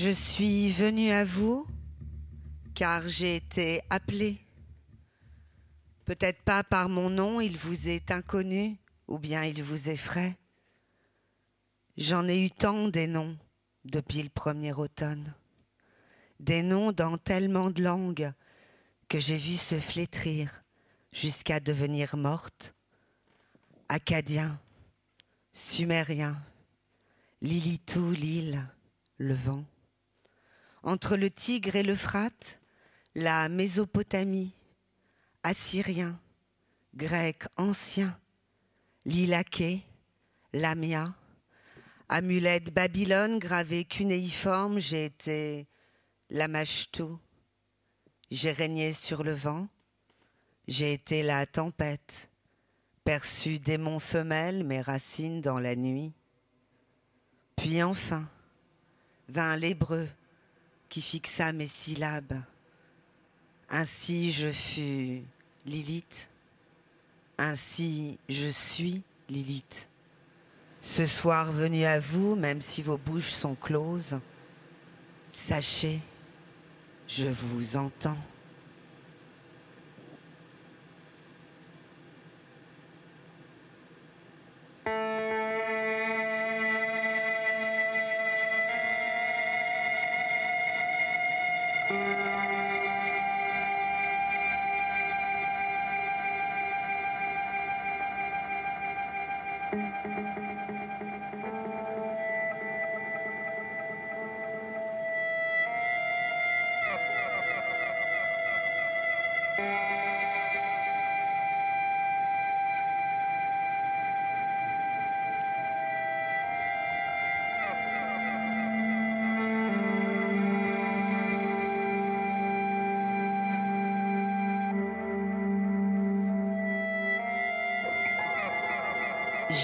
Je suis venu à vous car j'ai été appelé. Peut-être pas par mon nom, il vous est inconnu, ou bien il vous effraie. J'en ai eu tant des noms depuis le premier automne, des noms dans tellement de langues que j'ai vu se flétrir jusqu'à devenir morte. Acadien, sumérien, Lilitou, l'île, le vent. Entre le Tigre et l'Euphrate, la Mésopotamie, Assyrien, Grec ancien, l'Ilaké, Lamia, amulette Babylone gravée cunéiforme, j'ai été Lamashtou, j'ai régné sur le vent, j'ai été la tempête, perçu démon femelle, mes racines dans la nuit. Puis enfin vint l'hébreu qui fixa mes syllabes. Ainsi je fus Lilith, ainsi je suis Lilith. Ce soir venu à vous, même si vos bouches sont closes, sachez, je vous entends.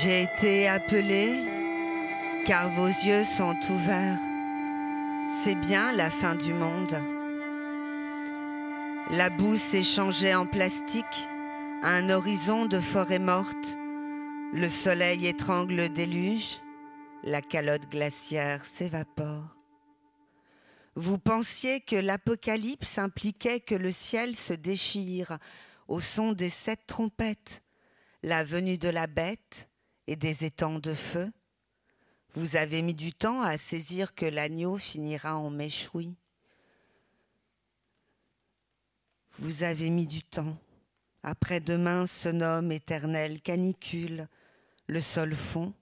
J'ai été appelé car vos yeux sont ouverts. C'est bien la fin du monde. La boue s'est changée en plastique, un horizon de forêt morte. Le soleil étrangle le déluge, la calotte glaciaire s'évapore. Vous pensiez que l'apocalypse impliquait que le ciel se déchire au son des sept trompettes, la venue de la bête, et des étangs de feu. Vous avez mis du temps à saisir que l'agneau finira en méchoui. Vous avez mis du temps. Après-demain se nomme éternelle canicule, le sol fond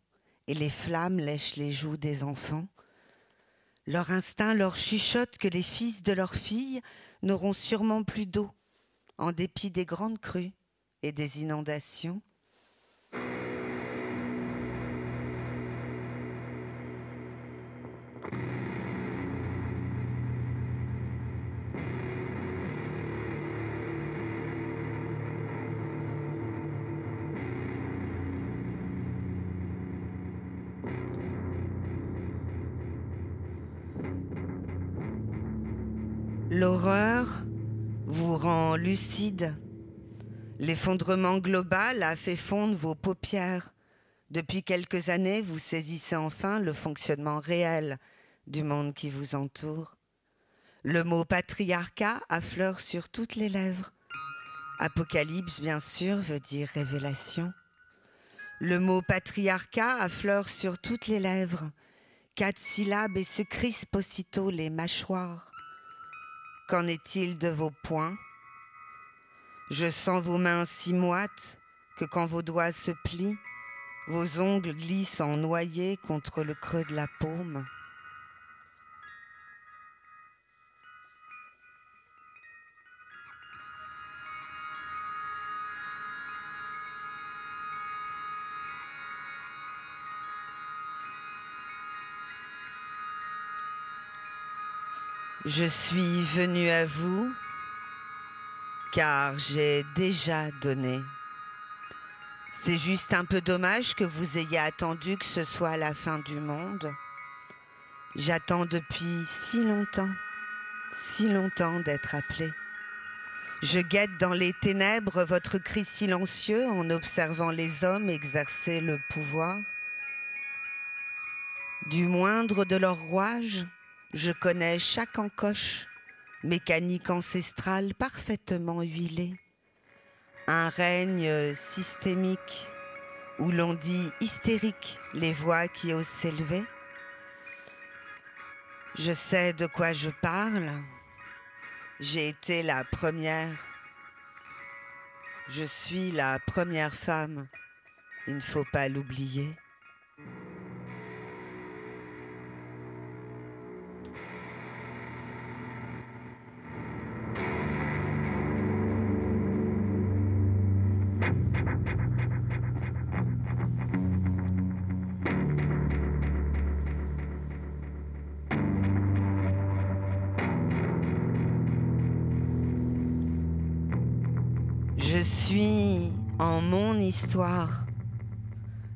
et les flammes lèchent les joues des enfants. Leur instinct leur chuchote que les fils de leurs filles n'auront sûrement plus d'eau, en dépit des grandes crues et des inondations. Vous rend lucide. L'effondrement global a fait fondre vos paupières. Depuis quelques années, vous saisissez enfin le fonctionnement réel du monde qui vous entoure. Le mot patriarcat affleure sur toutes les lèvres. Apocalypse, bien sûr, veut dire révélation. Le mot patriarcat affleure sur toutes les lèvres. Quatre syllabes et se crispent aussitôt les mâchoires. Qu'en est-il de vos poings? Je sens vos mains si moites que quand vos doigts se plient, vos ongles glissent en noyer contre le creux de la paume. Je suis venu à vous car j'ai déjà donné. C'est juste un peu dommage que vous ayez attendu que ce soit la fin du monde. J'attends depuis si longtemps, si longtemps d'être appelé. Je guette dans les ténèbres votre cri silencieux en observant les hommes exercer le pouvoir. Du moindre de leurs rouages, je connais chaque encoche, mécanique ancestrale parfaitement huilée. Un règne systémique où l'on dit hystérique les voix qui osent s'élever. Je sais de quoi je parle. J'ai été la première. Je suis la première femme. Il ne faut pas l'oublier.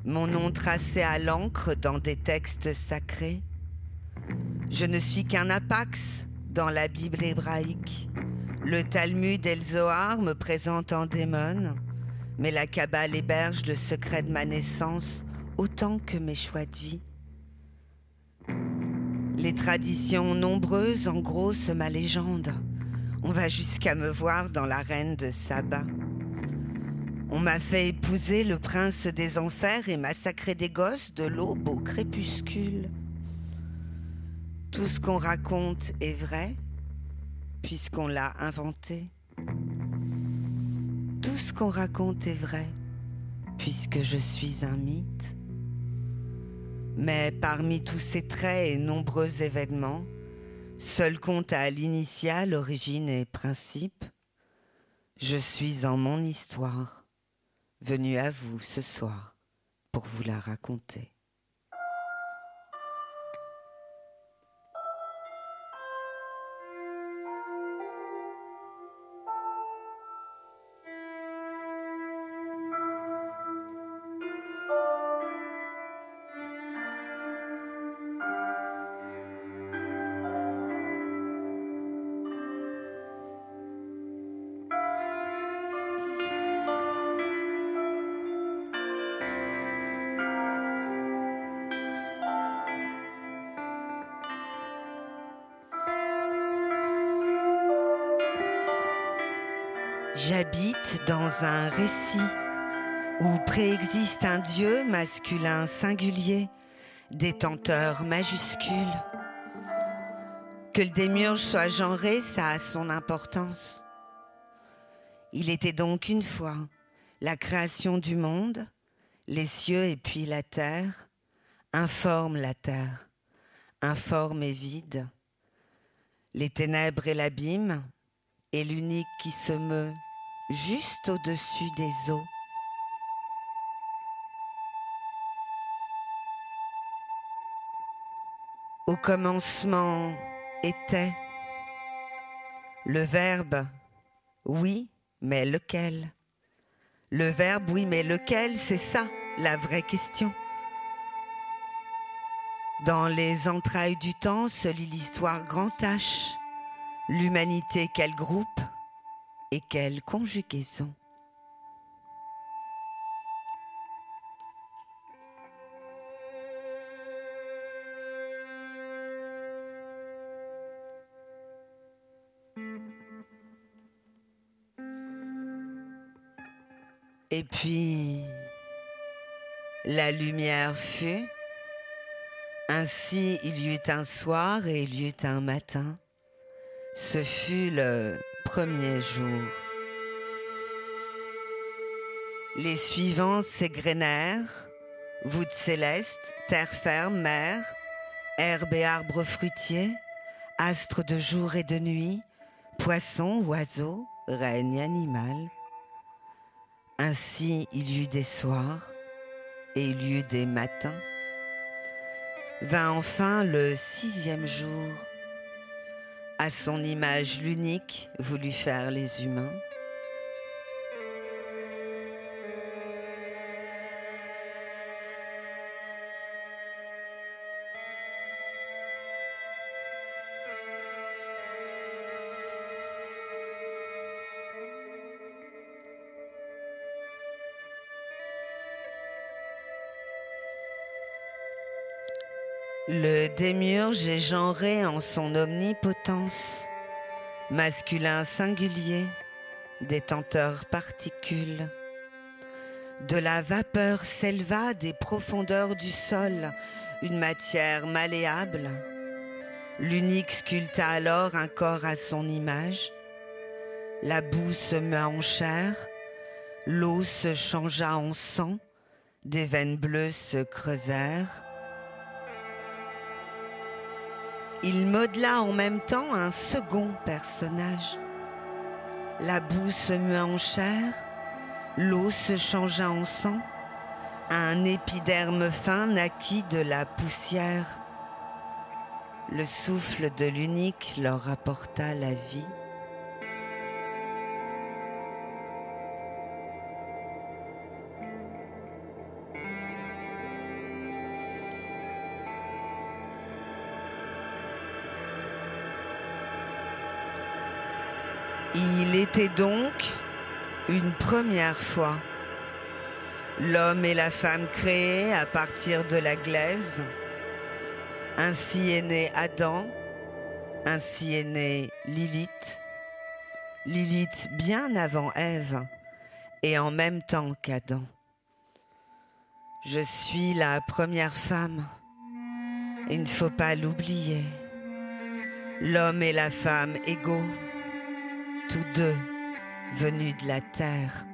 Mon nom tracé à l'encre dans des textes sacrés. Je ne suis qu'un apax dans la Bible hébraïque. Le Talmud et Zohar me présentent en démon, mais la Kabbale héberge le secret de ma naissance autant que mes choix de vie. Les traditions nombreuses engrossent ma légende. On va jusqu'à me voir dans l'arène de Saba. On m'a fait épouser le prince des enfers et massacrer des gosses de l'aube au crépuscule. Tout ce qu'on raconte est vrai, puisqu'on l'a inventé. Tout ce qu'on raconte est vrai, puisque je suis un mythe. Mais parmi tous ces traits et nombreux événements, seul compte à l'initiale, origine et principe, je suis en mon histoire, venu à vous ce soir pour vous la raconter. J'habite dans un récit où préexiste un Dieu masculin singulier, détenteur majuscule. Que le démiurge soit genré, ça a son importance. Il était donc une fois la création du monde, les cieux et puis la terre, informe la terre, informe et vide, les ténèbres et l'abîme, et l'unique qui se meut juste au-dessus des eaux. Au commencement était le verbe oui, mais lequel? Le verbe oui, mais lequel C'est ça la vraie question. Dans les entrailles du temps se lit l'histoire grand H. L'humanité quel groupe? Et quelle conjugaison. Et puis, la lumière fut, ainsi il y eut un soir et il y eut un matin. Ce fut le premier jour. Les suivants s'égrenèrent, voûte céleste, terre ferme, mer, herbe et arbres fruitiers, astres de jour et de nuit, poissons, oiseaux, règne animal. Ainsi il y eut des soirs et il y eut des matins. Vint enfin le sixième jour à son image l'unique voulut faire les humains. Le démiurge est genré en son omnipotence, masculin singulier, détenteur particules. De la vapeur s'éleva des profondeurs du sol une matière malléable. L'unique sculpta alors un corps à son image. La boue se meut en chair, l'eau se changea en sang, des veines bleues se creusèrent Il modela en même temps un second personnage. La boue se meut en chair, l'eau se changea en sang, un épiderme fin naquit de la poussière. Le souffle de l'unique leur apporta la vie. Il était donc une première fois l'homme et la femme créés à partir de la glaise. Ainsi est né Adam, ainsi est né Lilith. Lilith bien avant Ève et en même temps qu'Adam. Je suis la première femme. Il ne faut pas l'oublier. L'homme et la femme égaux tous deux venus de la terre.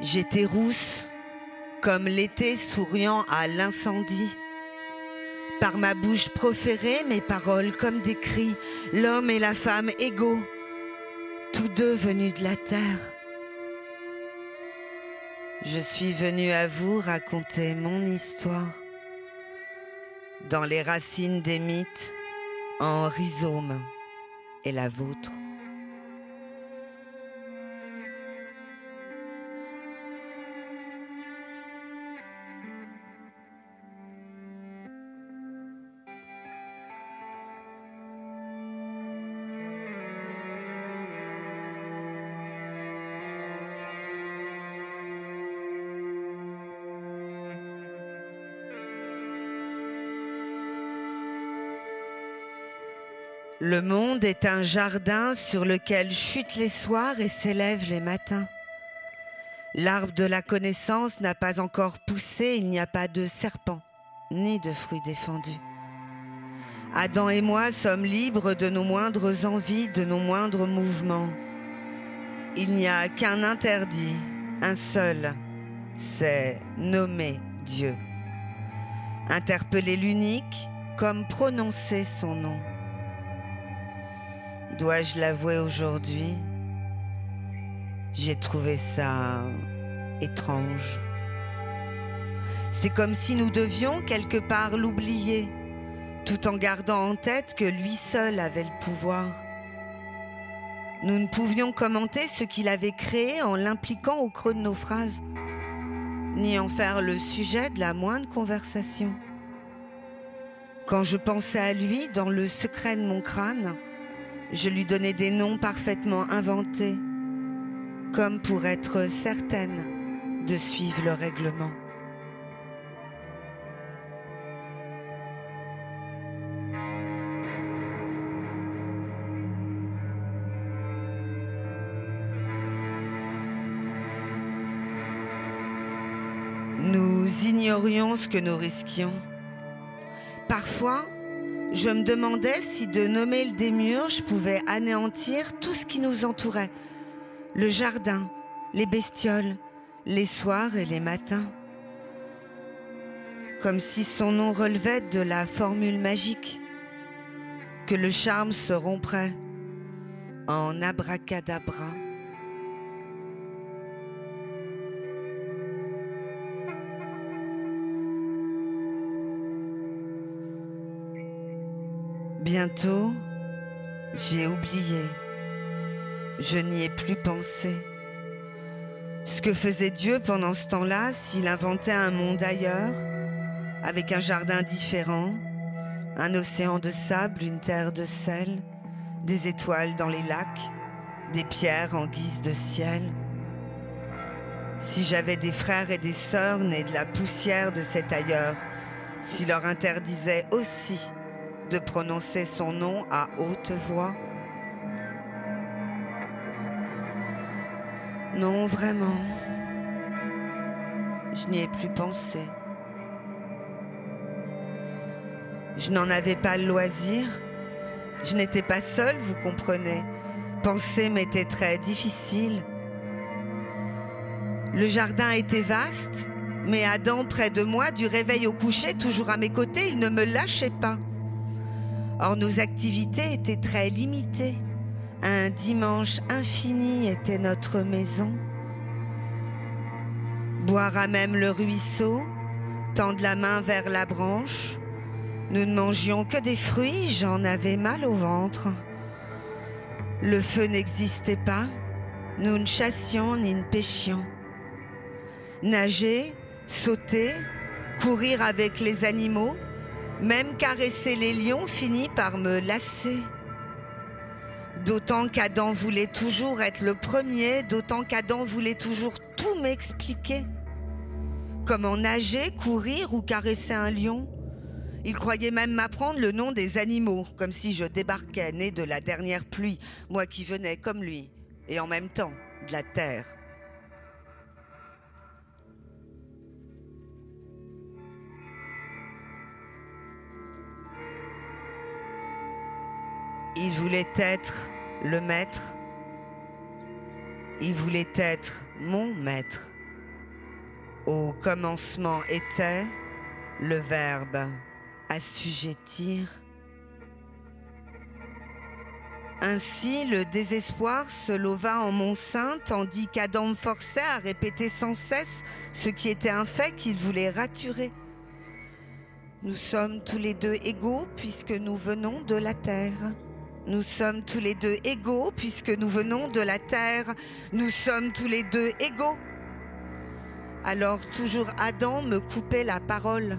J'étais rousse comme l'été souriant à l'incendie. Par ma bouche proférée mes paroles comme des cris, l'homme et la femme égaux, tous deux venus de la terre. Je suis venu à vous raconter mon histoire dans les racines des mythes, en rhizome et la vôtre. Le monde est un jardin sur lequel chutent les soirs et s'élèvent les matins. L'arbre de la connaissance n'a pas encore poussé, il n'y a pas de serpent, ni de fruits défendus. Adam et moi sommes libres de nos moindres envies, de nos moindres mouvements. Il n'y a qu'un interdit, un seul, c'est nommer Dieu. Interpeller l'unique comme prononcer son nom. Dois-je l'avouer aujourd'hui? J'ai trouvé ça étrange. C'est comme si nous devions quelque part l'oublier, tout en gardant en tête que lui seul avait le pouvoir. Nous ne pouvions commenter ce qu'il avait créé en l'impliquant au creux de nos phrases, ni en faire le sujet de la moindre conversation. Quand je pensais à lui dans le secret de mon crâne, je lui donnais des noms parfaitement inventés, comme pour être certaine de suivre le règlement. Nous ignorions ce que nous risquions. Parfois, je me demandais si de nommer le démiurge pouvait anéantir tout ce qui nous entourait. Le jardin, les bestioles, les soirs et les matins. Comme si son nom relevait de la formule magique, que le charme se romprait en abracadabra. Bientôt, j'ai oublié. Je n'y ai plus pensé. Ce que faisait Dieu pendant ce temps-là, s'il inventait un monde ailleurs, avec un jardin différent, un océan de sable, une terre de sel, des étoiles dans les lacs, des pierres en guise de ciel. si j'avais des frères et des sœurs nés de la poussière de cet ailleurs, s'il leur interdisait aussi de prononcer son nom à haute voix Non, vraiment. Je n'y ai plus pensé. Je n'en avais pas le loisir. Je n'étais pas seule, vous comprenez. Penser m'était très difficile. Le jardin était vaste, mais Adam, près de moi, du réveil au coucher, toujours à mes côtés, il ne me lâchait pas. Or, nos activités étaient très limitées. Un dimanche infini était notre maison. Boire à même le ruisseau, tendre la main vers la branche. Nous ne mangions que des fruits, j'en avais mal au ventre. Le feu n'existait pas, nous ne chassions ni ne pêchions. Nager, sauter, courir avec les animaux, même caresser les lions finit par me lasser. D'autant qu'Adam voulait toujours être le premier, d'autant qu'Adam voulait toujours tout m'expliquer. Comment nager, courir ou caresser un lion Il croyait même m'apprendre le nom des animaux, comme si je débarquais né de la dernière pluie, moi qui venais comme lui, et en même temps de la terre. Il voulait être le maître. Il voulait être mon maître. Au commencement était le verbe assujettir. Ainsi, le désespoir se leva en mon sein, tandis qu'Adam me forçait à répéter sans cesse ce qui était un fait qu'il voulait raturer. Nous sommes tous les deux égaux puisque nous venons de la terre. Nous sommes tous les deux égaux puisque nous venons de la terre. Nous sommes tous les deux égaux. Alors toujours Adam me coupait la parole,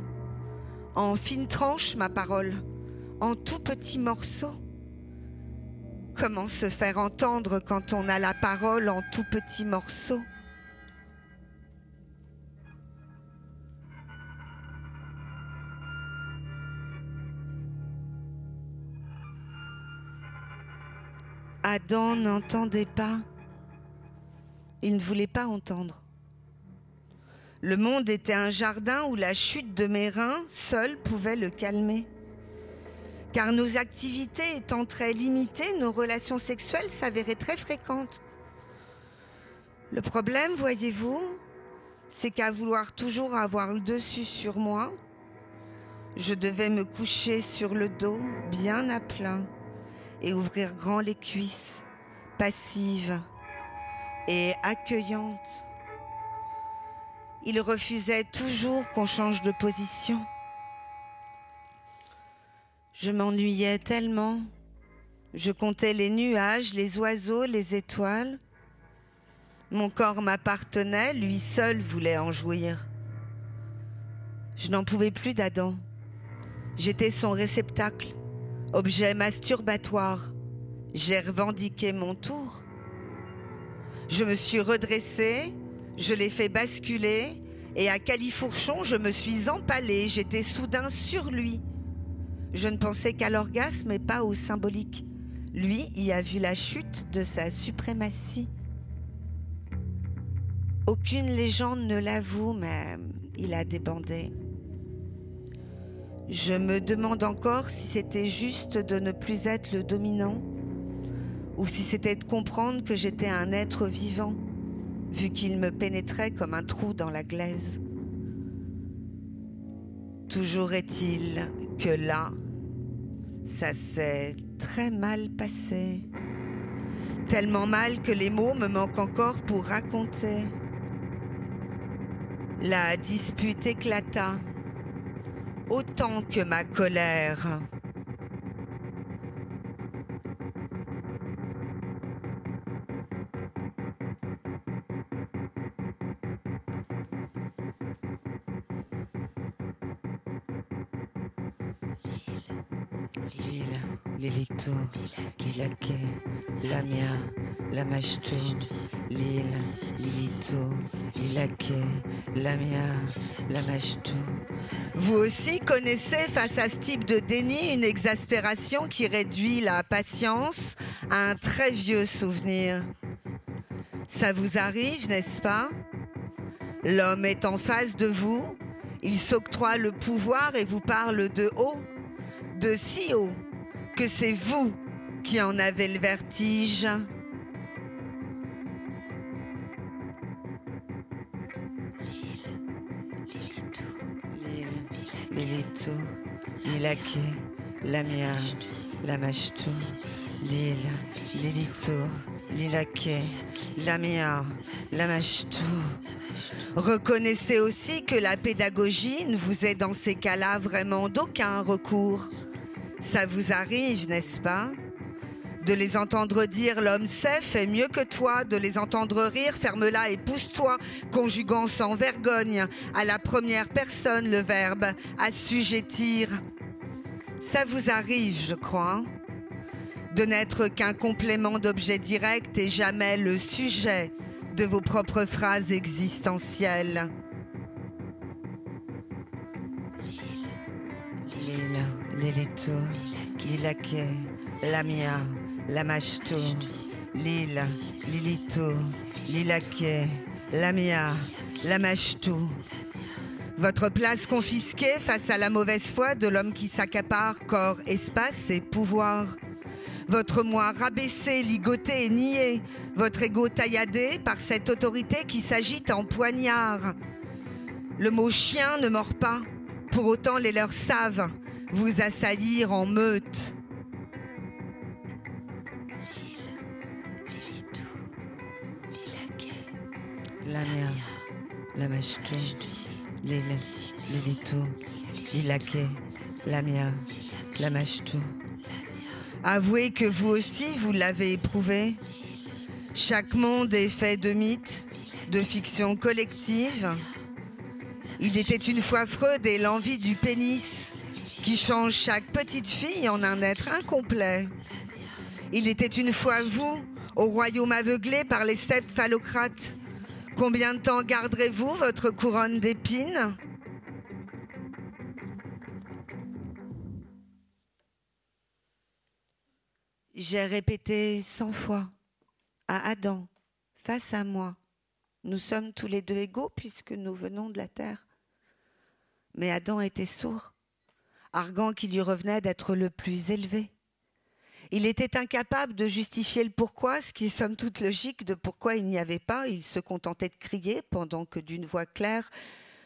en fines tranches ma parole, en tout petits morceaux. Comment se faire entendre quand on a la parole en tout petits morceaux Adam n'entendait pas. Il ne voulait pas entendre. Le monde était un jardin où la chute de mes reins seule pouvait le calmer. Car nos activités étant très limitées, nos relations sexuelles s'avéraient très fréquentes. Le problème, voyez-vous, c'est qu'à vouloir toujours avoir le dessus sur moi, je devais me coucher sur le dos, bien à plein et ouvrir grand les cuisses, passive et accueillante. Il refusait toujours qu'on change de position. Je m'ennuyais tellement. Je comptais les nuages, les oiseaux, les étoiles. Mon corps m'appartenait, lui seul voulait en jouir. Je n'en pouvais plus d'Adam. J'étais son réceptacle objet masturbatoire. J'ai revendiqué mon tour. Je me suis redressée, je l'ai fait basculer, et à califourchon, je me suis empalée, j'étais soudain sur lui. Je ne pensais qu'à l'orgasme et pas au symbolique. Lui y a vu la chute de sa suprématie. Aucune légende ne l'avoue, mais il a débandé. Je me demande encore si c'était juste de ne plus être le dominant ou si c'était de comprendre que j'étais un être vivant, vu qu'il me pénétrait comme un trou dans la glaise. Toujours est-il que là, ça s'est très mal passé. Tellement mal que les mots me manquent encore pour raconter. La dispute éclata autant que ma colère. Lila, Lilito, Lilake, Lamia, Lamashto, Lila, Lilito, Lilake, Lamia, Lamashto. Vous aussi connaissez face à ce type de déni une exaspération qui réduit la patience à un très vieux souvenir. Ça vous arrive, n'est-ce pas? L'homme est en face de vous, il s'octroie le pouvoir et vous parle de haut, de si haut, que c'est vous qui en avez le vertige. Lilito, Lilake, Lamia, Lamashtu, Lil, Lilito, Lilake, Lamia, Lamashtu. Reconnaissez aussi que la pédagogie ne vous est dans ces cas-là vraiment d'aucun recours. Ça vous arrive, n'est-ce pas? De les entendre dire l'homme sait fait mieux que toi, de les entendre rire ferme-la et pousse-toi, conjuguant sans vergogne à la première personne le verbe assujettir. Ça vous arrive, je crois, de n'être qu'un complément d'objet direct et jamais le sujet de vos propres phrases existentielles. Lamashto, Lila, Lilito, Lilake, Lamia, Lamashto. Votre place confisquée face à la mauvaise foi de l'homme qui s'accapare corps, espace et pouvoir votre moi rabaissé, ligoté et nié, votre ego tailladé par cette autorité qui s'agite en poignard. Le mot chien ne mord pas, pour autant les leurs savent vous assaillir en meute. La mère, la machtou, l'île, l'ilito, l'ilake, la mia, la machtou. Avouez que vous aussi, vous l'avez éprouvé. Chaque monde est fait de mythes, de fictions collectives. Il était une fois Freud et l'envie du pénis qui change chaque petite fille en un être incomplet. Il était une fois vous, au royaume aveuglé par les sept phallocrates. Combien de temps garderez-vous votre couronne d'épines J'ai répété cent fois à Adam, face à moi, nous sommes tous les deux égaux puisque nous venons de la terre. Mais Adam était sourd, arguant qu'il lui revenait d'être le plus élevé. Il était incapable de justifier le pourquoi, ce qui est somme toute logique de pourquoi il n'y avait pas. Il se contentait de crier pendant que d'une voix claire,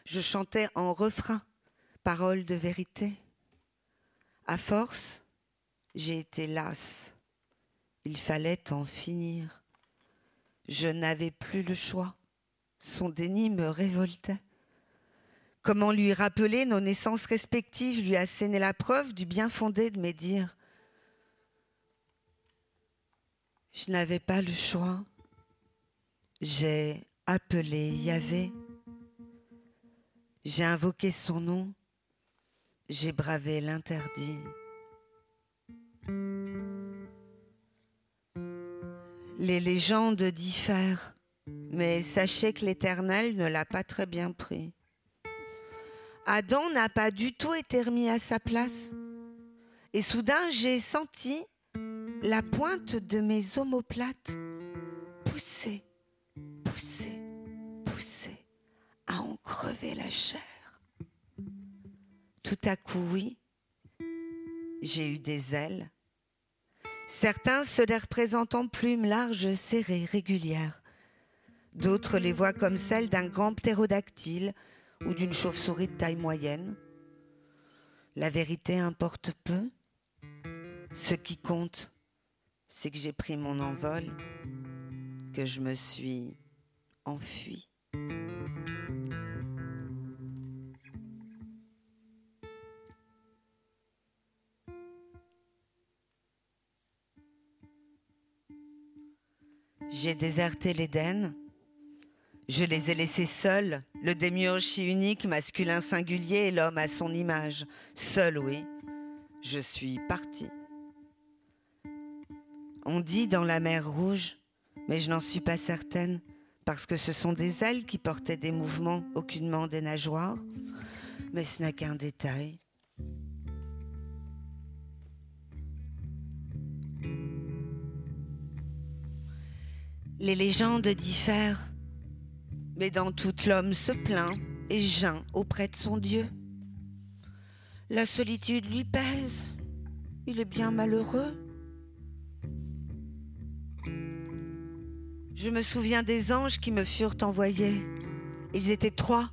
je chantais en refrain, paroles de vérité. À force, j'ai été lasse il fallait en finir. Je n'avais plus le choix. Son déni me révoltait. Comment lui rappeler nos naissances respectives, lui asséner la preuve du bien fondé de mes dires? Je n'avais pas le choix. J'ai appelé Yahvé. J'ai invoqué son nom. J'ai bravé l'interdit. Les légendes diffèrent, mais sachez que l'Éternel ne l'a pas très bien pris. Adam n'a pas du tout été remis à sa place. Et soudain, j'ai senti la pointe de mes omoplates pousser, pousser, pousser, à en crever la chair. Tout à coup, oui, j'ai eu des ailes Certains se les représentent en plumes larges, serrées, régulières. D'autres les voient comme celles d'un grand ptérodactyle ou d'une chauve-souris de taille moyenne. La vérité importe peu. Ce qui compte, c'est que j'ai pris mon envol, que je me suis enfui. J'ai déserté l'Éden. Je les ai laissés seuls, le démiurge si unique, masculin singulier et l'homme à son image. Seul, oui. je suis partie. On dit dans la mer Rouge, mais je n'en suis pas certaine, parce que ce sont des ailes qui portaient des mouvements, aucunement des nageoires, mais ce n'est qu'un détail. Les légendes diffèrent, mais dans toute l'homme se plaint et geint auprès de son Dieu. La solitude lui pèse, il est bien malheureux. Je me souviens des anges qui me furent envoyés. Ils étaient trois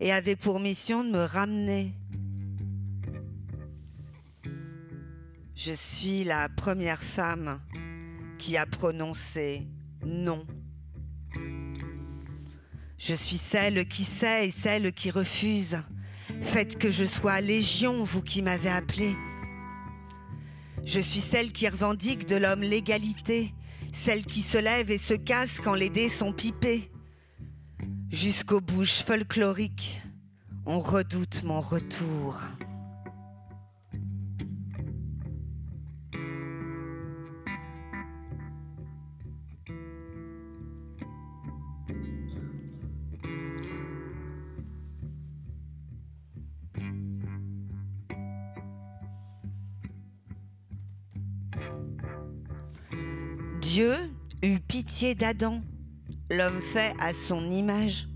et avaient pour mission de me ramener. Je suis la première femme qui a prononcé non. Je suis celle qui sait et celle qui refuse. Faites que je sois légion, vous qui m'avez appelé. Je suis celle qui revendique de l'homme l'égalité, celle qui se lève et se casse quand les dés sont pipés. Jusqu'aux bouches folkloriques, on redoute mon retour. Dieu eut pitié d'Adam, l'homme fait à son image.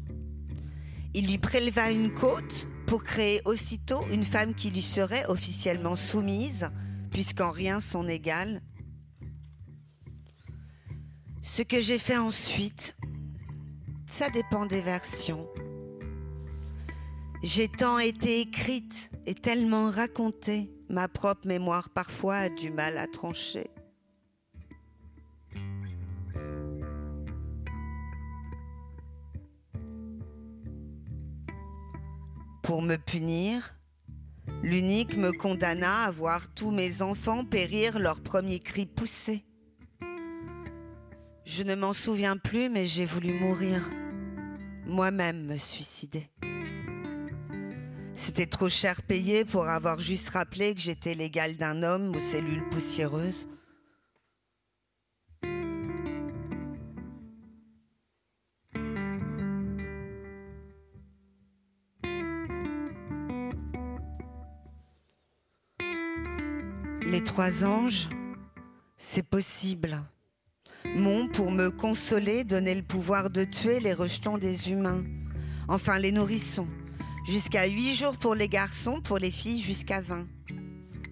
Il lui préleva une côte pour créer aussitôt une femme qui lui serait officiellement soumise, puisqu'en rien son égale. Ce que j'ai fait ensuite, ça dépend des versions. J'ai tant été écrite et tellement racontée, ma propre mémoire parfois a du mal à trancher. Pour me punir, l'unique me condamna à voir tous mes enfants périr leur premier cri poussé. Je ne m'en souviens plus, mais j'ai voulu mourir. Moi-même me suicider. C'était trop cher payé pour avoir juste rappelé que j'étais l'égal d'un homme aux cellules poussiéreuses. Les trois anges, c'est possible. M'ont, pour me consoler, donné le pouvoir de tuer les rejetons des humains, enfin les nourrissons, jusqu'à huit jours pour les garçons, pour les filles jusqu'à vingt,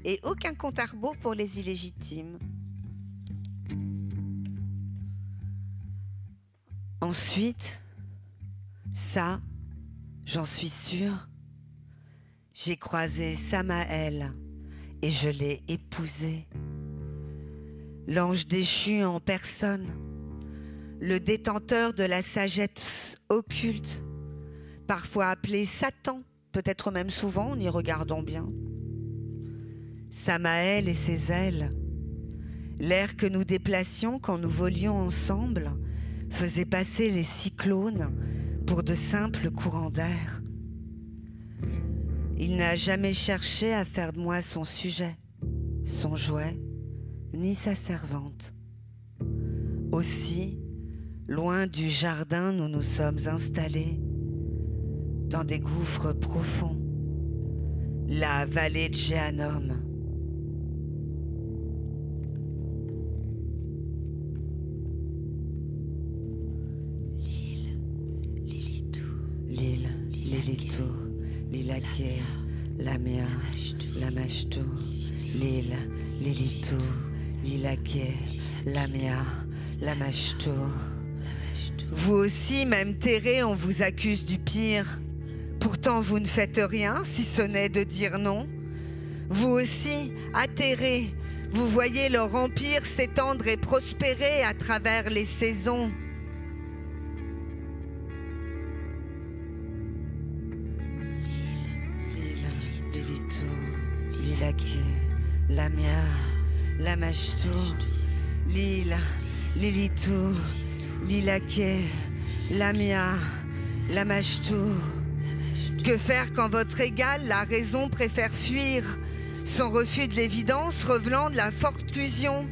et aucun compte à rebours pour les illégitimes. Ensuite, ça, j'en suis sûre, j'ai croisé Samaël et je l'ai épousé. L'ange déchu en personne, le détenteur de la sagesse occulte, parfois appelé Satan, peut-être même souvent en y regardant bien. Samaël et ses ailes, l'air que nous déplacions quand nous volions ensemble, faisait passer les cyclones pour de simples courants d'air. Il n'a jamais cherché à faire de moi son sujet, son jouet, ni sa servante. Aussi, loin du jardin, nous nous sommes installés, dans des gouffres profonds, la vallée de Géanom. Lilitou, Lilaké, Lamia, Lamashtu. Vous aussi, même terré, on vous accuse du pire. Pourtant, vous ne faites rien, si ce n'est de dire non. Vous aussi, atterrés, vous voyez leur empire s'étendre et prospérer à travers les saisons. Lilaké, Lamia, Lamashtu, Lila, Lilito, Lilaké, Lamia, Lamashtu. Que faire quand votre égal, la raison, préfère fuir son refus de l'évidence revenant de la forclusion.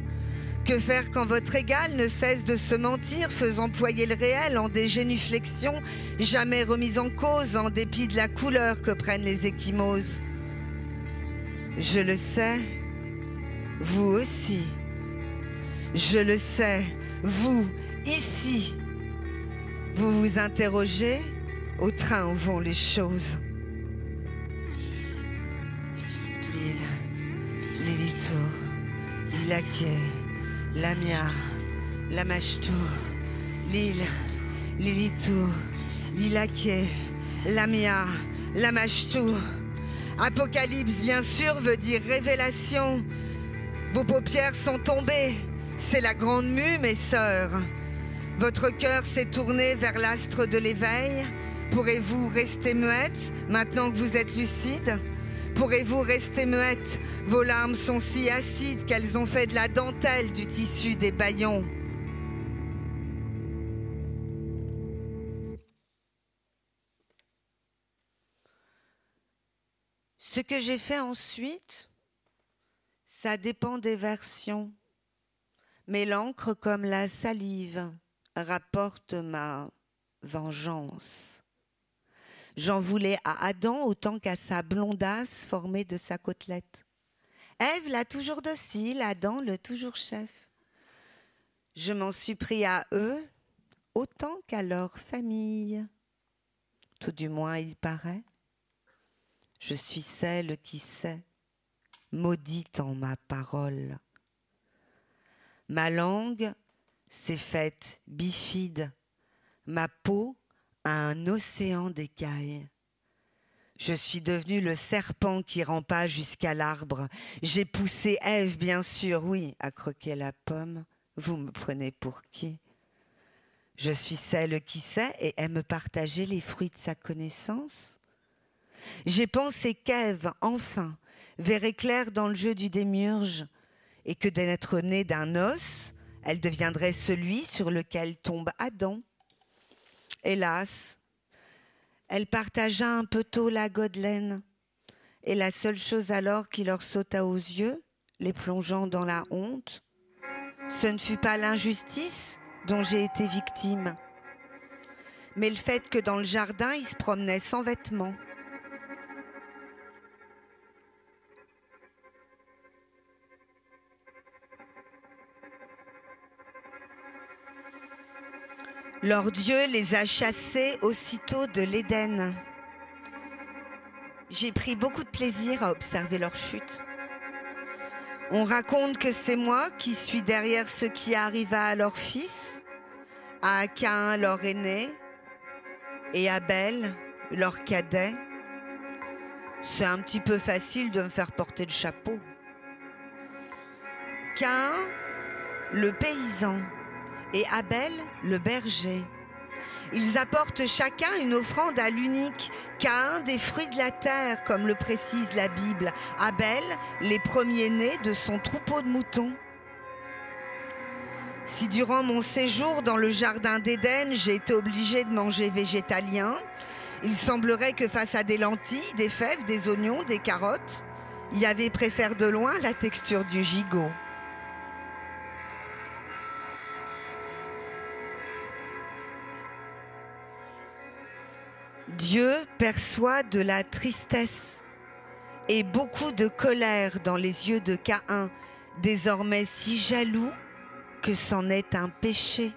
Que faire quand votre égal ne cesse de se mentir, faisant ployer le réel en des génuflexions, jamais remises en cause en dépit de la couleur que prennent les échymoses? Je le sais, vous aussi. Je le sais, vous, ici. Vous vous interrogez au train où vont les choses. Lille, Lilito, Lilaquet, Lamia, Lamachtou, Lille, Lilito, Lilaquet, Lamia, Lamachtou. Apocalypse, bien sûr, veut dire révélation. Vos paupières sont tombées. C'est la grande mue, mes sœurs. Votre cœur s'est tourné vers l'astre de l'éveil. Pourrez-vous rester muette maintenant que vous êtes lucide? Pourrez-vous rester muette? Vos larmes sont si acides qu'elles ont fait de la dentelle du tissu des baillons. Ce que j'ai fait ensuite, ça dépend des versions. Mais l'encre comme la salive rapporte ma vengeance. J'en voulais à Adam autant qu'à sa blondasse formée de sa côtelette. Ève l'a toujours docile, Adam le toujours chef. Je m'en suis pris à eux autant qu'à leur famille. Tout du moins il paraît. Je suis celle qui sait, maudite en ma parole. Ma langue s'est faite bifide, ma peau un océan d'écailles. Je suis devenu le serpent qui rampa jusqu'à l'arbre. J'ai poussé Ève, bien sûr, oui, à croquer la pomme. Vous me prenez pour qui? Je suis celle qui sait et aime partager les fruits de sa connaissance. J'ai pensé qu'Ève, enfin, verrait clair dans le jeu du démiurge, et que d'être née d'un os, elle deviendrait celui sur lequel tombe Adam. Hélas, elle partagea un peu tôt la godelaine, et la seule chose alors qui leur sauta aux yeux, les plongeant dans la honte, ce ne fut pas l'injustice dont j'ai été victime, mais le fait que dans le jardin, ils se promenaient sans vêtements. Leur Dieu les a chassés aussitôt de l'Éden. J'ai pris beaucoup de plaisir à observer leur chute. On raconte que c'est moi qui suis derrière ce qui arriva à leur fils, à Cain leur aîné, et à Abel leur cadet. C'est un petit peu facile de me faire porter le chapeau. Cain, le paysan, et Abel le berger. Ils apportent chacun une offrande à l'unique, Cain des fruits de la terre, comme le précise la Bible, Abel les premiers-nés de son troupeau de moutons. Si durant mon séjour dans le jardin d'Éden, j'ai été obligée de manger végétalien, il semblerait que face à des lentilles, des fèves, des oignons, des carottes, avait préfère de loin la texture du gigot. Dieu perçoit de la tristesse et beaucoup de colère dans les yeux de Caïn, désormais si jaloux que c'en est un péché.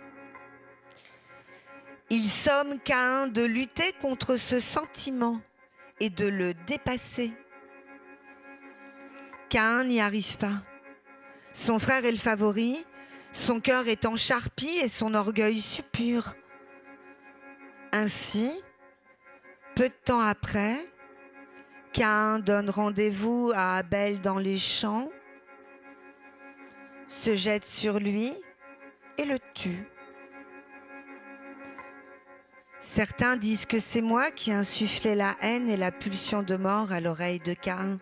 Il somme Caïn de lutter contre ce sentiment et de le dépasser. Caïn n'y arrive pas. Son frère est le favori, son cœur est en charpie et son orgueil suppure. Ainsi, peu de temps après, Cain donne rendez-vous à Abel dans les champs, se jette sur lui et le tue. Certains disent que c'est moi qui ai insufflé la haine et la pulsion de mort à l'oreille de Cain.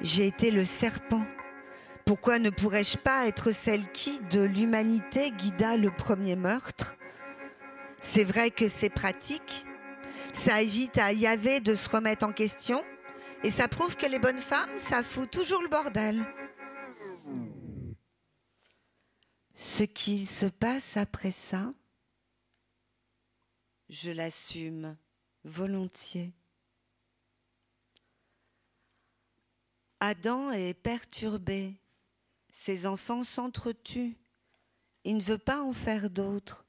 J'ai été le serpent. Pourquoi ne pourrais-je pas être celle qui, de l'humanité, guida le premier meurtre? C'est vrai que c'est pratique, ça évite à Yahvé de se remettre en question Et ça prouve que les bonnes femmes, ça fout toujours le bordel. Ce qu'il se passe après ça, je l'assume volontiers. Adam est perturbé, ses enfants s'entretuent, il ne veut pas en faire d'autres,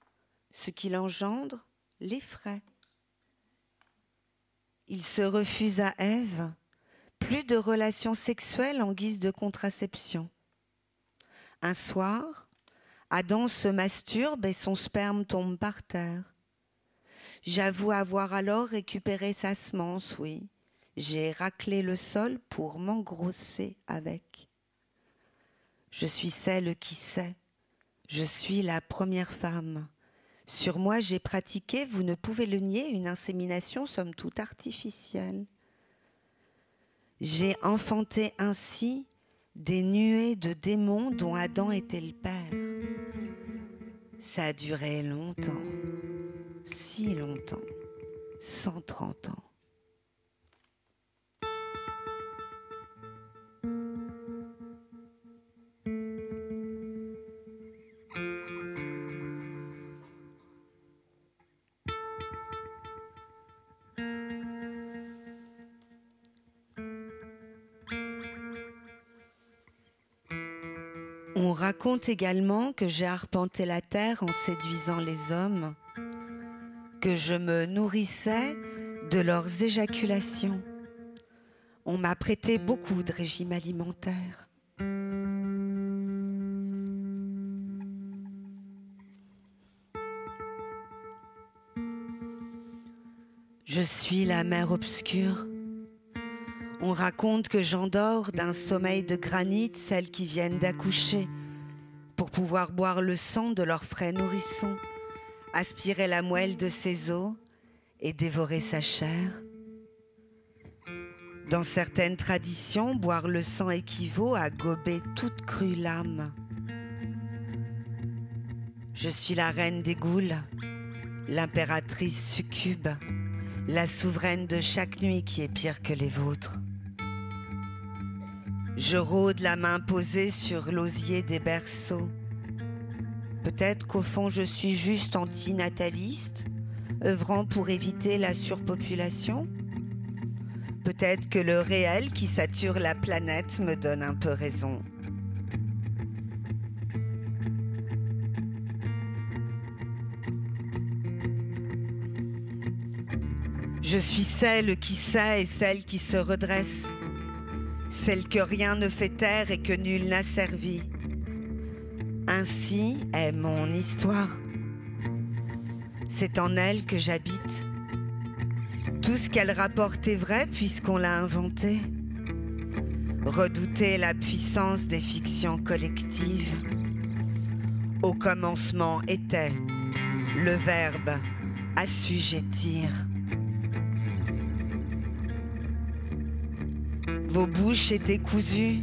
ce qu'il engendre l'effraie. Il se refuse à Ève, plus de relations sexuelles en guise de contraception. Un soir, Adam se masturbe et son sperme tombe par terre. J'avoue avoir alors récupéré sa semence, oui. J'ai raclé le sol pour m'engrosser avec. Je suis celle qui sait. Je suis la première femme. Sur moi, j'ai pratiqué, vous ne pouvez le nier, une insémination somme toute artificielle. J'ai enfanté ainsi des nuées de démons dont Adam était le père. Ça a duré longtemps, si longtemps, 130 ans. Raconte également que j'ai arpenté la terre en séduisant les hommes, que je me nourrissais de leurs éjaculations. On m'a prêté beaucoup de régimes alimentaires. Je suis la mer obscure. On raconte que j'endors d'un sommeil de granit celles qui viennent d'accoucher pouvoir boire le sang de leur frais nourrisson, aspirer la moelle de ses os et dévorer sa chair. Dans certaines traditions, boire le sang équivaut à gober toute crue l'âme. Je suis la reine des goules, l'impératrice succube, la souveraine de chaque nuit qui est pire que les vôtres. Je rôde la main posée sur l'osier des berceaux. Peut-être qu'au fond je suis juste antinataliste, œuvrant pour éviter la surpopulation. Peut-être que le réel qui sature la planète me donne un peu raison. Je suis celle qui sait et celle qui se redresse, celle que rien ne fait taire et que nul n'a servi. Ainsi est mon histoire. C'est en elle que j'habite. Tout ce qu'elle rapporte est vrai puisqu'on l'a inventé. Redouter la puissance des fictions collectives. Au commencement était le verbe assujettir. Vos bouches étaient cousues,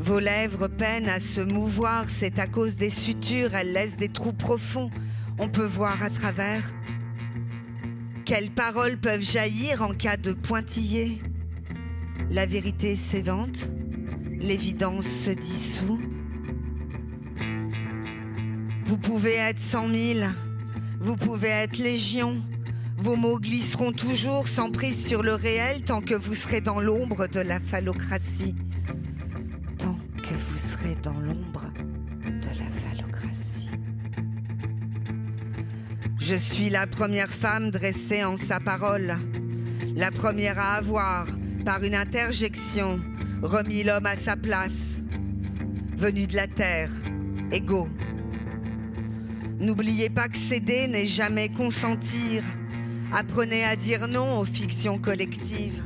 vos lèvres peinent à se mouvoir, c'est à cause des sutures, elles laissent des trous profonds, on peut voir à travers. Quelles paroles peuvent jaillir en cas de pointillé? La vérité s'évente, l'évidence se dissout. Vous pouvez être cent mille, vous pouvez être légion, vos mots glisseront toujours sans prise sur le réel tant que vous serez dans l'ombre de la phallocratie. Dans l'ombre de la phallocratie. Je suis la première femme dressée en sa parole, la première à avoir, par une interjection, remis l'homme à sa place, venu de la terre, égaux. N'oubliez pas que céder n'est jamais consentir, Apprenez à dire non aux fictions collectives.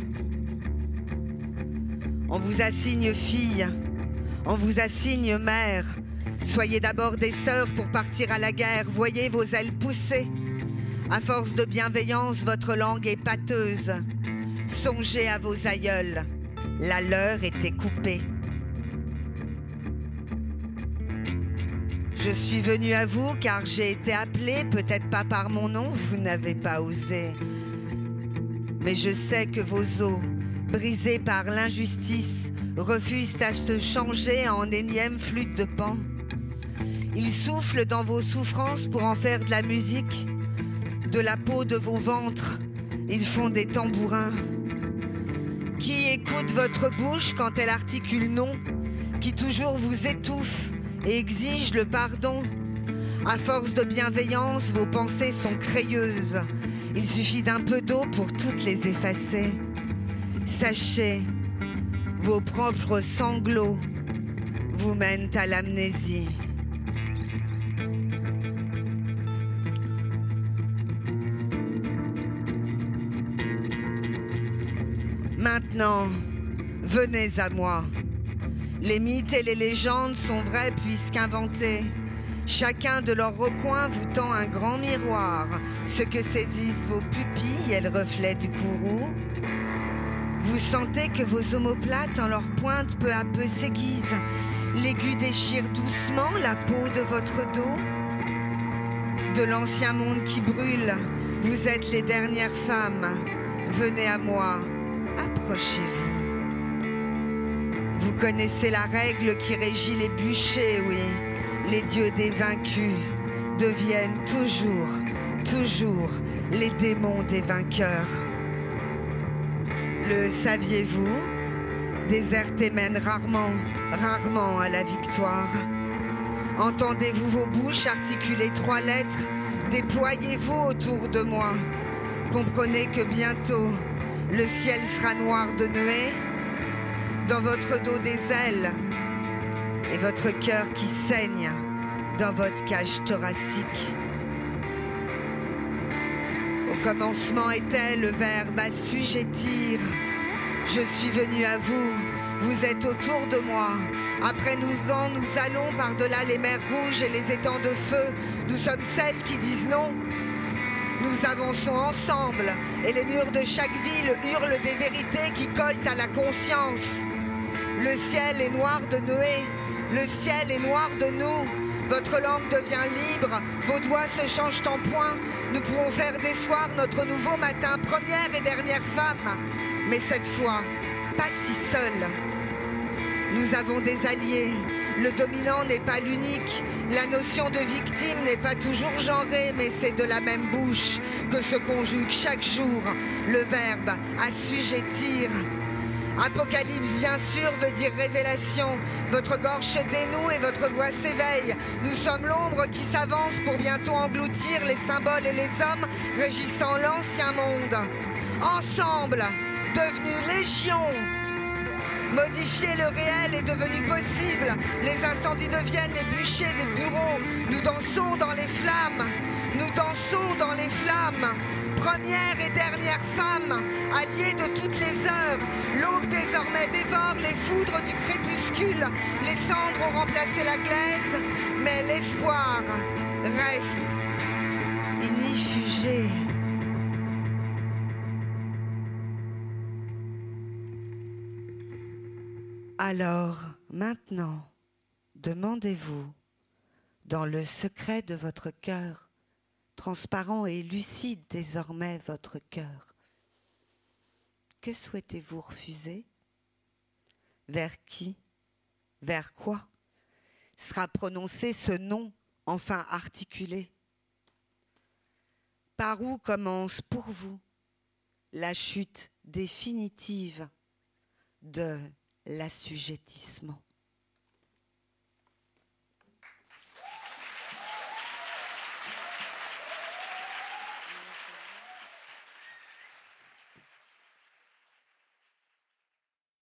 On vous assigne fille, on vous assigne mère. Soyez d'abord des sœurs pour partir à la guerre. Voyez vos ailes pousser. À force de bienveillance, votre langue est pâteuse. Songez à vos aïeuls. La leur était coupée. Je suis venue à vous car j'ai été appelée, peut-être pas par mon nom, vous n'avez pas osé. Mais je sais que vos os, brisés par l'injustice, refusent à se changer en énième flûte de pan. Ils soufflent dans vos souffrances pour en faire de la musique, de la peau de vos ventres, ils font des tambourins. Qui écoute votre bouche quand elle articule non, qui toujours vous étouffe et exige le pardon? À force de bienveillance, vos pensées sont crayeuses. Il suffit d'un peu d'eau pour toutes les effacer. Sachez, vos propres sanglots vous mènent à l'amnésie. Maintenant, venez à moi. Les mythes et les légendes sont vrais puisqu'inventés. Chacun de leurs recoins vous tend un grand miroir. Ce que saisissent vos pupilles est le reflet du courroux. Vous sentez que vos omoplates en leur pointe peu à peu s'aiguisent. L'aiguille déchire doucement la peau de votre dos. De l'ancien monde qui brûle, vous êtes les dernières femmes. Venez à moi, approchez-vous. Vous connaissez la règle qui régit les bûchers, oui. Les dieux des vaincus deviennent toujours, toujours les démons des vainqueurs. Le saviez-vous? Déserté mène rarement, rarement à la victoire. Entendez-vous vos bouches articuler trois lettres? Déployez-vous autour de moi. Comprenez que bientôt, le ciel sera noir de nuée. Dans votre dos des ailes et votre cœur qui saigne dans votre cage thoracique. Au commencement était le verbe assujettir. Je suis venu à vous, vous êtes autour de moi. Après nous en, nous allons par-delà les mers rouges et les étangs de feu. Nous sommes celles qui disent non. Nous avançons ensemble et les murs de chaque ville hurlent des vérités qui collent à la conscience. Le ciel est noir de Noé, le ciel est noir de nous. Votre langue devient libre, vos doigts se changent en point. Nous pourrons faire des soirs notre nouveau matin, première et dernière femme. Mais cette fois, pas si seule. Nous avons des alliés. Le dominant n'est pas l'unique. La notion de victime n'est pas toujours genrée, mais c'est de la même bouche que se conjugue chaque jour le verbe assujettir. Apocalypse, bien sûr, veut dire révélation. Votre gorge se dénoue et votre voix s'éveille. Nous sommes l'ombre qui s'avance pour bientôt engloutir les symboles et les hommes régissant l'ancien monde. Ensemble, devenus légion. Modifier le réel est devenu possible. Les incendies deviennent les bûchers des bureaux. Nous dansons dans les flammes. Nous dansons dans les flammes. Première et dernière femme, alliée de toutes les heures. L'aube désormais dévore les foudres du crépuscule. Les cendres ont remplacé la glaise, mais l'espoir reste inifugé. Alors, maintenant, demandez-vous, dans le secret de votre cœur, transparent et lucide désormais votre cœur, que souhaitez-vous refuser? Vers qui? Vers quoi? Sera prononcé ce nom enfin articulé. Par où commence pour vous la chute définitive de l'assujettissement?